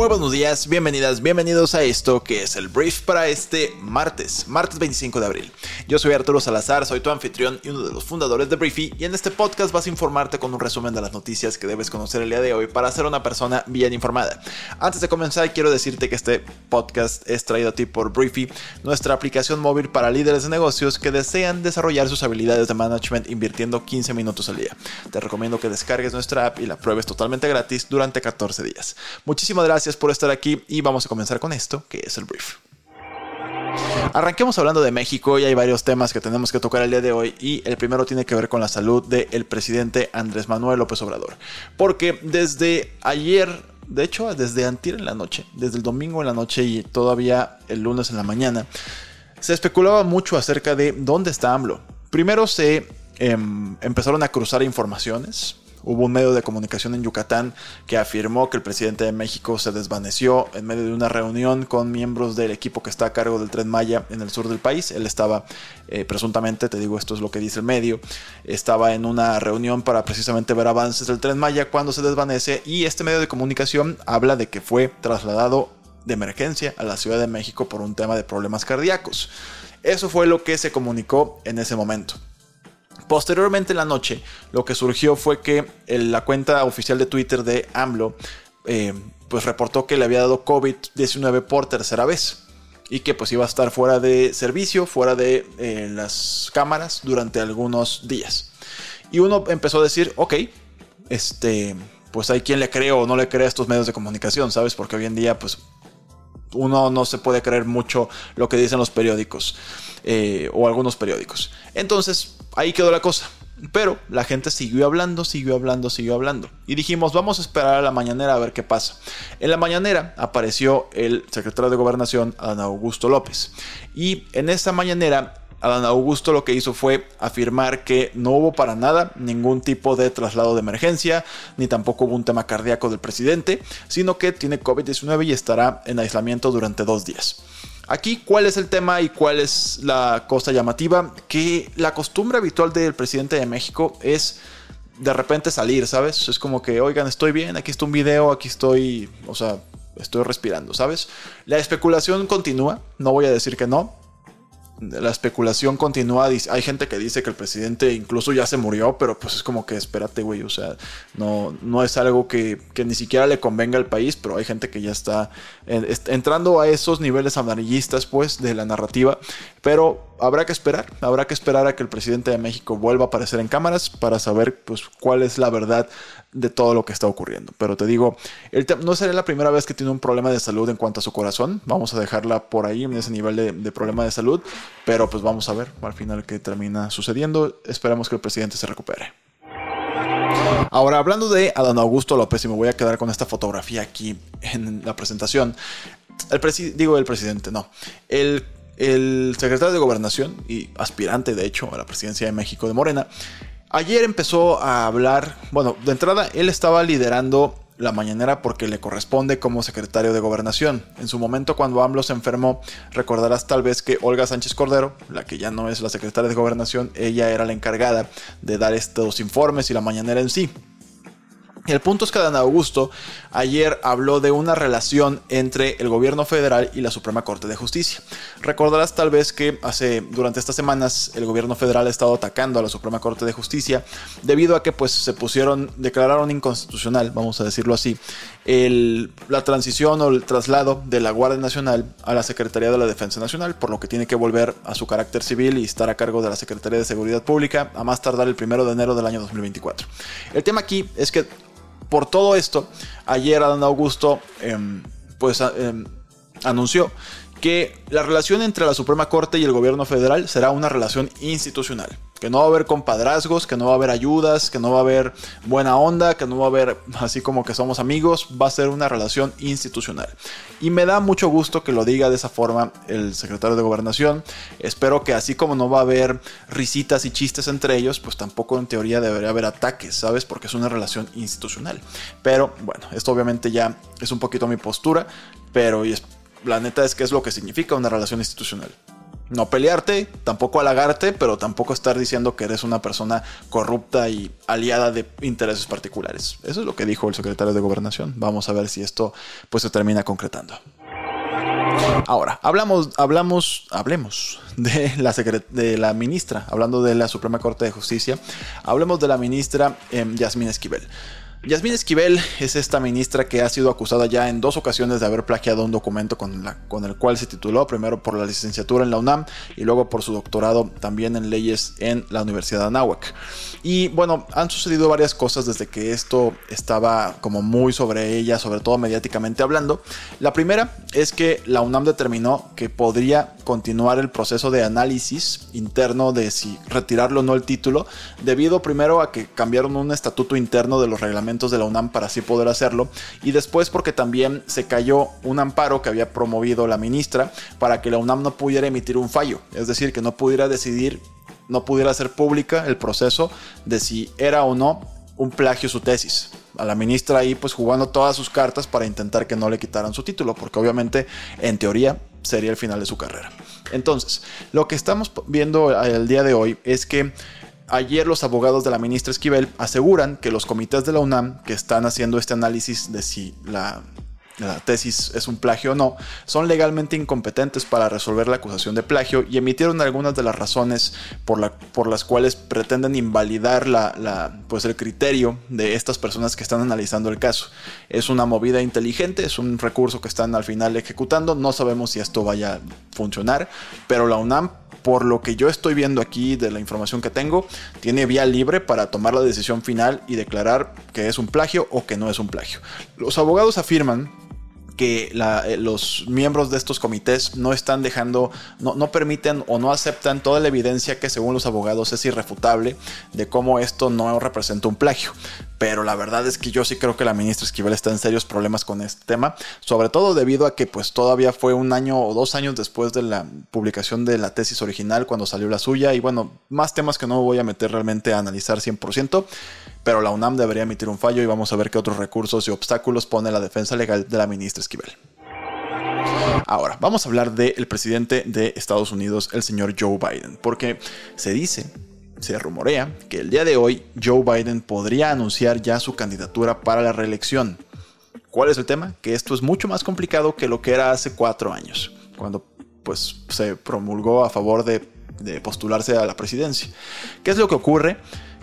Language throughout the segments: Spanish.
Muy buenos días, bienvenidas, bienvenidos a esto que es el brief para este martes, martes 25 de abril. Yo soy Arturo Salazar, soy tu anfitrión y uno de los fundadores de Briefy y en este podcast vas a informarte con un resumen de las noticias que debes conocer el día de hoy para ser una persona bien informada. Antes de comenzar quiero decirte que este podcast es traído a ti por Briefy, nuestra aplicación móvil para líderes de negocios que desean desarrollar sus habilidades de management invirtiendo 15 minutos al día. Te recomiendo que descargues nuestra app y la pruebes totalmente gratis durante 14 días. Muchísimas gracias por estar aquí y vamos a comenzar con esto, que es el brief. Arranquemos hablando de México y hay varios temas que tenemos que tocar el día de hoy y el primero tiene que ver con la salud del presidente Andrés Manuel López Obrador. Porque desde ayer, de hecho desde antier en la noche, desde el domingo en la noche y todavía el lunes en la mañana, se especulaba mucho acerca de dónde está AMLO. Primero se em, empezaron a cruzar informaciones Hubo un medio de comunicación en Yucatán que afirmó que el presidente de México se desvaneció en medio de una reunión con miembros del equipo que está a cargo del tren Maya en el sur del país. Él estaba, eh, presuntamente, te digo esto es lo que dice el medio, estaba en una reunión para precisamente ver avances del tren Maya cuando se desvanece y este medio de comunicación habla de que fue trasladado de emergencia a la Ciudad de México por un tema de problemas cardíacos. Eso fue lo que se comunicó en ese momento. Posteriormente en la noche, lo que surgió fue que la cuenta oficial de Twitter de AMLO eh, pues reportó que le había dado COVID-19 por tercera vez y que pues iba a estar fuera de servicio, fuera de eh, las cámaras durante algunos días. Y uno empezó a decir, ok, este, pues hay quien le cree o no le cree a estos medios de comunicación, ¿sabes? Porque hoy en día pues uno no se puede creer mucho lo que dicen los periódicos eh, o algunos periódicos. Entonces, ahí quedó la cosa. Pero la gente siguió hablando, siguió hablando, siguió hablando. Y dijimos, vamos a esperar a la mañanera a ver qué pasa. En la mañanera apareció el secretario de Gobernación, Adán Augusto López. Y en esta mañanera, Adán Augusto lo que hizo fue afirmar que no hubo para nada ningún tipo de traslado de emergencia, ni tampoco hubo un tema cardíaco del presidente, sino que tiene COVID-19 y estará en aislamiento durante dos días. Aquí, ¿cuál es el tema y cuál es la cosa llamativa? Que la costumbre habitual del presidente de México es de repente salir, ¿sabes? Es como que, oigan, estoy bien, aquí está un video, aquí estoy, o sea, estoy respirando, ¿sabes? La especulación continúa, no voy a decir que no, la especulación continúa. Hay gente que dice que el presidente incluso ya se murió, pero pues es como que espérate, güey. O sea, no, no es algo que, ni siquiera le convenga al país, pero hay gente que ya está entrando a esos niveles amarillistas, pues, de la narrativa. Pero habrá que esperar, habrá que esperar a que el presidente de México vuelva a aparecer en cámaras para saber, pues, cuál es la verdad de todo lo que está ocurriendo. Pero te digo, no sería la primera vez que tiene un problema de salud en cuanto a su corazón. Vamos a dejarla por ahí en ese nivel de, problema de salud. Pero pues vamos a ver al final qué termina sucediendo. Esperamos que el presidente se recupere. Ahora, hablando de Adán Augusto López, y me voy a quedar con esta fotografía aquí en la presentación. El digo el presidente, no. El, el secretario de Gobernación y aspirante, de hecho, a la presidencia de México de Morena, Ayer empezó a hablar, bueno, de entrada él estaba liderando la mañanera porque le corresponde como secretario de gobernación. En su momento cuando AMLO se enfermó, recordarás tal vez que Olga Sánchez Cordero, la que ya no es la secretaria de gobernación, ella era la encargada de dar estos informes y la mañanera en sí. El punto es que Dan Augusto ayer habló de una relación entre el gobierno federal y la Suprema Corte de Justicia. Recordarás tal vez que hace durante estas semanas el gobierno federal ha estado atacando a la Suprema Corte de Justicia debido a que pues se pusieron declararon inconstitucional, vamos a decirlo así, la transición o el traslado de la Guardia Nacional a la Secretaría de la Defensa Nacional, por lo que tiene que volver a su carácter civil y estar a cargo de la Secretaría de Seguridad Pública a más tardar el primero de enero del año 2024. El tema aquí es que por todo esto, ayer Adán Augusto em, pues, em, anunció que la relación entre la Suprema Corte y el gobierno federal será una relación institucional. Que no va a haber compadrazgos, que no va a haber ayudas, que no va a haber buena onda, que no va a haber así como que somos amigos, va a ser una relación institucional. Y me da mucho gusto que lo diga de esa forma el secretario de gobernación. Espero que así como no va a haber risitas y chistes entre ellos, pues tampoco en teoría debería haber ataques, ¿sabes? Porque es una relación institucional. Pero bueno, esto obviamente ya es un poquito mi postura, pero la neta es que es lo que significa una relación institucional no pelearte, tampoco halagarte, pero tampoco estar diciendo que eres una persona corrupta y aliada de intereses particulares. Eso es lo que dijo el secretario de Gobernación. Vamos a ver si esto pues se termina concretando. Ahora, hablamos, hablamos, hablemos de la, de la ministra, hablando de la Suprema Corte de Justicia, hablemos de la ministra eh, Yasmín Esquivel. Yasmín Esquivel es esta ministra que ha sido acusada ya en dos ocasiones de haber plagiado un documento con, el cual se tituló, primero por la licenciatura en la UNAM y luego por su doctorado también en leyes en la Universidad de Anáhuac. Y bueno, han sucedido varias cosas desde que esto estaba como muy sobre ella, sobre todo mediáticamente hablando. La primera es que la UNAM determinó que podría continuar el proceso de análisis interno de si retirarlo o no el título, debido primero a que cambiaron un estatuto interno de los reglamentos de la UNAM para así poder hacerlo. Y después porque también se cayó un amparo que había promovido la ministra para que la UNAM no pudiera emitir un fallo. Es decir, que no pudiera decidir, no pudiera hacer pública el proceso de si era o no un plagio su tesis. A la ministra ahí pues jugando todas sus cartas para intentar que no le quitaran su título, porque obviamente en teoría sería el final de su carrera. Entonces, lo que estamos viendo el día de hoy es que Ayer los abogados de la ministra Esquivel aseguran que los comités de la UNAM que están haciendo este análisis de si la, tesis es un plagio o no, son legalmente incompetentes para resolver la acusación de plagio y emitieron algunas de las razones por, la, por las cuales pretenden invalidar la, pues el criterio de estas personas que están analizando el caso. Es una movida inteligente, es un recurso que están al final ejecutando, no sabemos si esto vaya a funcionar, pero la UNAM por lo que yo estoy viendo aquí de la información que tengo, tiene vía libre para tomar la decisión final y declarar que es un plagio o que no es un plagio. Los abogados afirman que eh, los miembros de estos comités no están dejando, no, no, permiten o no aceptan toda la evidencia que según los abogados es irrefutable de cómo esto no representa un plagio. Pero la verdad es que yo sí creo que la ministra Esquivel está en serios problemas con este tema, sobre todo debido a que pues todavía fue un año o dos años después de la publicación de la tesis original cuando salió la suya y bueno, más temas que no voy a meter realmente a analizar 100% pero la UNAM debería emitir un fallo y vamos a ver qué otros recursos y obstáculos pone la defensa legal de la ministra Esquivel. Ahora, vamos a hablar del presidente de Estados Unidos, el señor Joe Biden, porque se dice, se rumorea, que el día de hoy Joe Biden podría anunciar ya su candidatura para la reelección. ¿Cuál es el tema? Que esto es mucho más complicado que lo que era hace cuatro años, cuando pues se promulgó a favor de, de postularse a la presidencia. ¿Qué es lo que ocurre?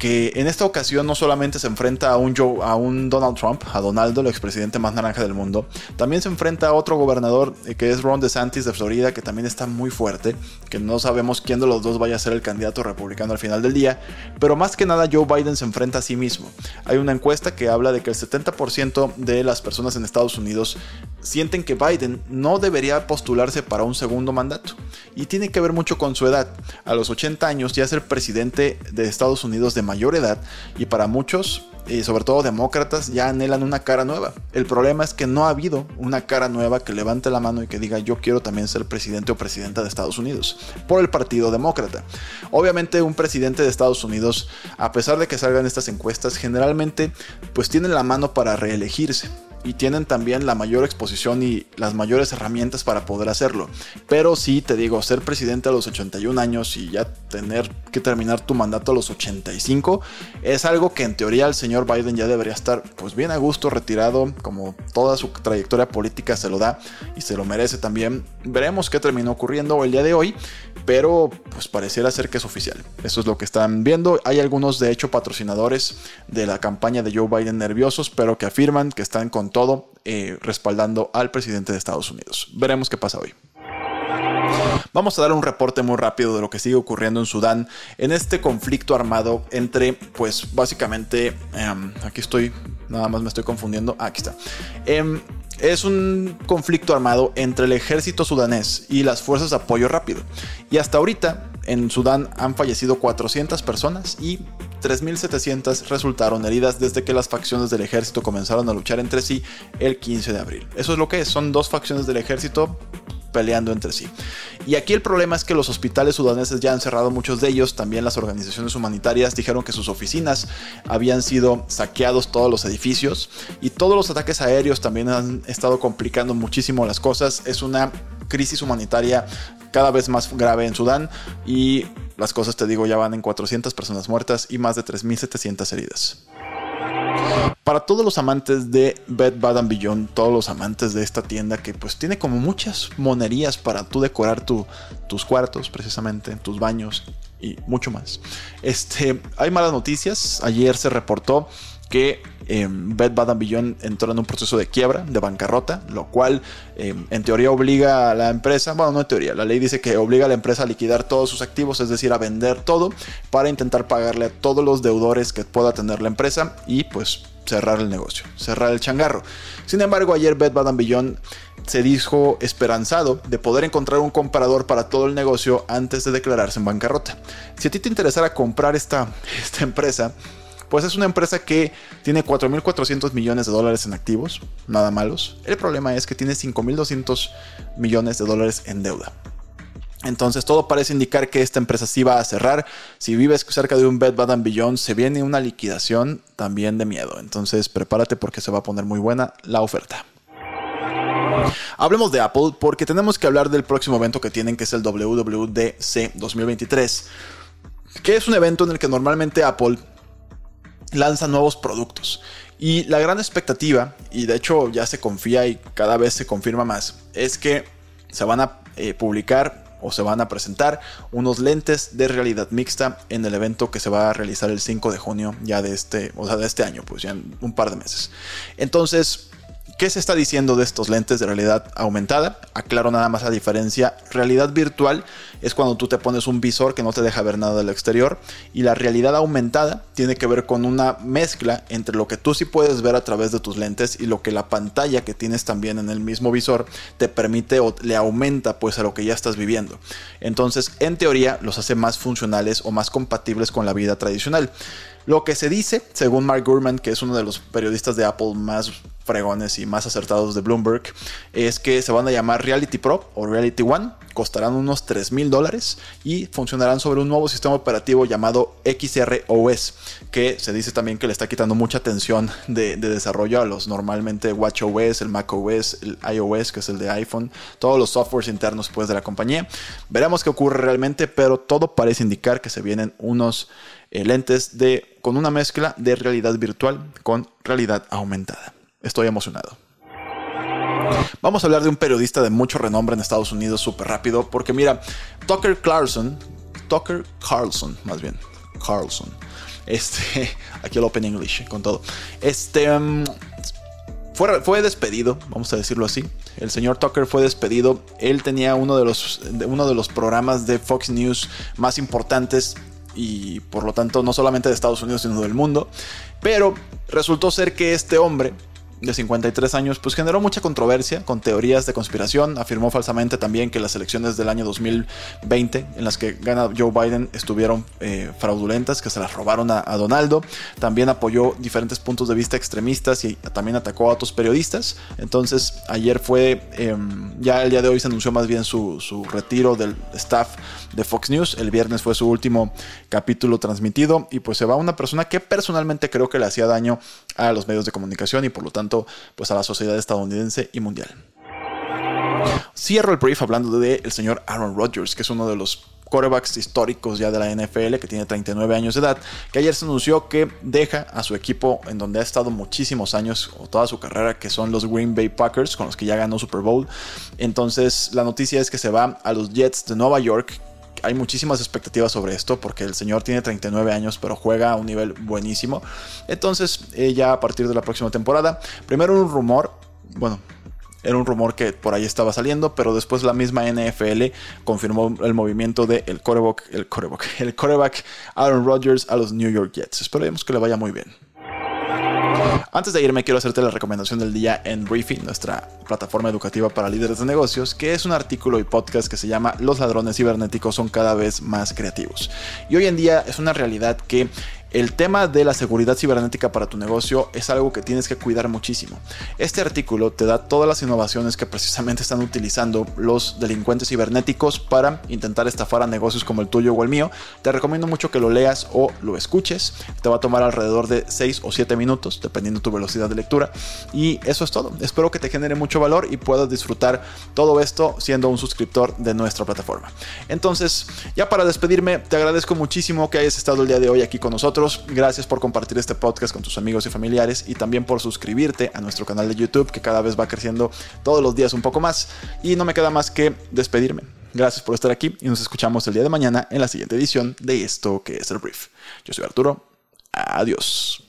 Que en esta ocasión no solamente se enfrenta a un, Joe, a un Donald Trump, a Donaldo, el expresidente más naranja del mundo, también se enfrenta a otro gobernador eh, que es Ron DeSantis de Florida, que también está muy fuerte, que no sabemos quién de los dos vaya a ser el candidato republicano al final del día, pero más que nada Joe Biden se enfrenta a sí mismo. Hay una encuesta que habla de que el 70% de las personas en Estados Unidos sienten que Biden no debería postularse para un segundo mandato. Y tiene que ver mucho con su edad. A los 80 años ya ser presidente de Estados Unidos de mayor edad y para muchos, y sobre todo demócratas, ya anhelan una cara nueva. El problema es que no ha habido una cara nueva que levante la mano y que diga yo quiero también ser presidente o presidenta de Estados Unidos por el Partido Demócrata. Obviamente un presidente de Estados Unidos, a pesar de que salgan estas encuestas, generalmente pues tiene la mano para reelegirse y tienen también la mayor exposición y las mayores herramientas para poder hacerlo. Pero sí, te digo, ser presidente a los 81 años y ya tener que terminar tu mandato a los 85 es algo que en teoría el señor Biden ya debería estar pues bien a gusto retirado, como toda su trayectoria política se lo da y se lo merece también. Veremos qué terminó ocurriendo el día de hoy, pero pues pareciera ser que es oficial. Eso es lo que están viendo. Hay algunos de hecho patrocinadores de la campaña de Joe Biden nerviosos, pero que afirman que están con todo eh, respaldando al presidente de Estados Unidos. Veremos qué pasa hoy. Vamos a dar un reporte muy rápido de lo que sigue ocurriendo en Sudán en este conflicto armado entre, pues básicamente, em, aquí estoy, nada más me estoy confundiendo, ah, aquí está. Em, es un conflicto armado entre el ejército sudanés y las fuerzas de apoyo rápido. Y hasta ahorita en Sudán han fallecido 400 personas y 3.700 resultaron heridas desde que las facciones del ejército comenzaron a luchar entre sí el 15 de abril. Eso es lo que es, son dos facciones del ejército peleando entre sí. Y aquí el problema es que los hospitales sudaneses ya han cerrado muchos de ellos, también las organizaciones humanitarias dijeron que sus oficinas habían sido saqueados todos los edificios y todos los ataques aéreos también han estado complicando muchísimo las cosas. Es una crisis humanitaria cada vez más grave en Sudán y las cosas, te digo, ya van en 400 personas muertas y más de 3.700 heridas. Para todos los amantes de Bed Bath Beyond, todos los amantes de esta tienda que pues tiene como muchas monerías para tú decorar tus cuartos precisamente, tus baños y mucho más. Este, hay malas noticias. Ayer se reportó que eh, Bed Bath Beyond entró en un proceso de quiebra, de bancarrota, lo cual em, en teoría obliga a la empresa, bueno, no en teoría, la ley dice que obliga a la empresa a liquidar todos sus activos, es decir, a vender todo para intentar pagarle a todos los deudores que pueda tener la empresa y pues cerrar el negocio, cerrar el changarro. Sin embargo, ayer Bed Bath Beyond se dijo esperanzado de poder encontrar un comprador para todo el negocio antes de declararse en bancarrota. Si a ti te interesara comprar esta, esta empresa, pues es una empresa que tiene 4.400 millones de dólares en activos, nada malos. El problema es que tiene 5.200 millones de dólares en deuda. Entonces todo parece indicar que esta empresa sí va a cerrar. Si vives cerca de un Bed Bath Beyond, se viene una liquidación también de miedo. Entonces prepárate porque se va a poner muy buena la oferta. Hablemos de Apple porque tenemos que hablar del próximo evento que tienen que es el WWDC 2023, que es un evento en el que normalmente Apple lanza nuevos productos. Y la gran expectativa, y de hecho ya se confía y cada vez se confirma más, es que se van a eh, publicar o se van a presentar unos lentes de realidad mixta en el evento que se va a realizar el 5 de junio ya de este, o sea, de este año, pues ya en un par de meses. Entonces, ¿Qué se está diciendo de estos lentes de realidad aumentada? Aclaro nada más la diferencia. Realidad virtual es cuando tú te pones un visor que no te deja ver nada del exterior y la realidad aumentada tiene que ver con una mezcla entre lo que tú sí puedes ver a través de tus lentes y lo que la pantalla que tienes también en el mismo visor te permite o le aumenta pues a lo que ya estás viviendo. Entonces, en teoría los hace más funcionales o más compatibles con la vida tradicional. Lo que se dice, según Mark Gurman, que es uno de los periodistas de Apple más fregones y más acertados de Bloomberg, es que se van a llamar Reality Pro o Reality One, costarán unos 3 mil dólares y funcionarán sobre un nuevo sistema operativo llamado XROS, que se dice también que le está quitando mucha atención de, desarrollo a los normalmente WatchOS, el macOS, el iOS, que es el de iPhone, todos los softwares internos pues, de la compañía. Veremos qué ocurre realmente, pero todo parece indicar que se vienen unos eh, lentes de, con una mezcla de realidad virtual con realidad aumentada. Estoy emocionado. Vamos a hablar de un periodista de mucho renombre en Estados Unidos súper rápido, porque mira, Tucker Carlson, Tucker Carlson, más bien, Carlson, este, aquí el Open English con todo, este, um, fue, fue, despedido, vamos a decirlo así. El señor Tucker fue despedido. Él tenía uno de los, uno de los programas de Fox News más importantes y por lo tanto no solamente de Estados Unidos sino del mundo. Pero resultó ser que este hombre de 53 años, pues generó mucha controversia con teorías de conspiración. Afirmó falsamente también que las elecciones del año 2020, en las que gana Joe Biden, estuvieron eh, fraudulentas, que se las robaron a, Donaldo. También apoyó diferentes puntos de vista extremistas y también atacó a otros periodistas. Entonces, ayer fue, em, ya el día de hoy se anunció más bien su, su retiro del staff de Fox News. El viernes fue su último capítulo transmitido y pues se va una persona que personalmente creo que le hacía daño a los medios de comunicación y por lo tanto pues a la sociedad estadounidense y mundial. Cierro el brief hablando del el señor Aaron Rodgers, que es uno de los quarterbacks históricos ya de la NFL, que tiene 39 años de edad, que ayer se anunció que deja a su equipo en donde ha estado muchísimos años o toda su carrera, que son los Green Bay Packers, con los que ya ganó Super Bowl. Entonces la noticia es que se va a los Jets de Nueva York, hay muchísimas expectativas sobre esto porque el señor tiene 39 años pero juega a un nivel buenísimo. Entonces, eh, ya a partir de la próxima temporada, primero un rumor, bueno, era un rumor que por ahí estaba saliendo, pero después la misma NFL confirmó el movimiento de el coreback, el coreback, el coreback Aaron Rodgers a los New York Jets. Esperemos que le vaya muy bien. Antes de irme, quiero hacerte la recomendación del día en Briefing, nuestra plataforma educativa para líderes de negocios, que es un artículo y podcast que se llama Los ladrones cibernéticos son cada vez más creativos. Y hoy en día es una realidad que el tema de la seguridad cibernética para tu negocio es algo que tienes que cuidar muchísimo. Este artículo te da todas las innovaciones que precisamente están utilizando los delincuentes cibernéticos para intentar estafar a negocios como el tuyo o el mío. Te recomiendo mucho que lo leas o lo escuches. Te va a tomar alrededor de 6 o 7 minutos, dependiendo tu velocidad de lectura. Y eso es todo. Espero que te genere valor y puedas disfrutar todo esto siendo un suscriptor de nuestra plataforma. Entonces, ya para despedirme, te agradezco muchísimo que hayas estado el día de hoy aquí con nosotros Gracias por compartir este podcast con tus amigos y familiares y también por suscribirte a nuestro canal de YouTube que cada vez va creciendo todos los días un poco más. Y no me queda más que despedirme. Gracias por estar aquí y nos escuchamos el día de mañana en la siguiente edición de esto que es el brief. Yo soy Arturo. Adiós.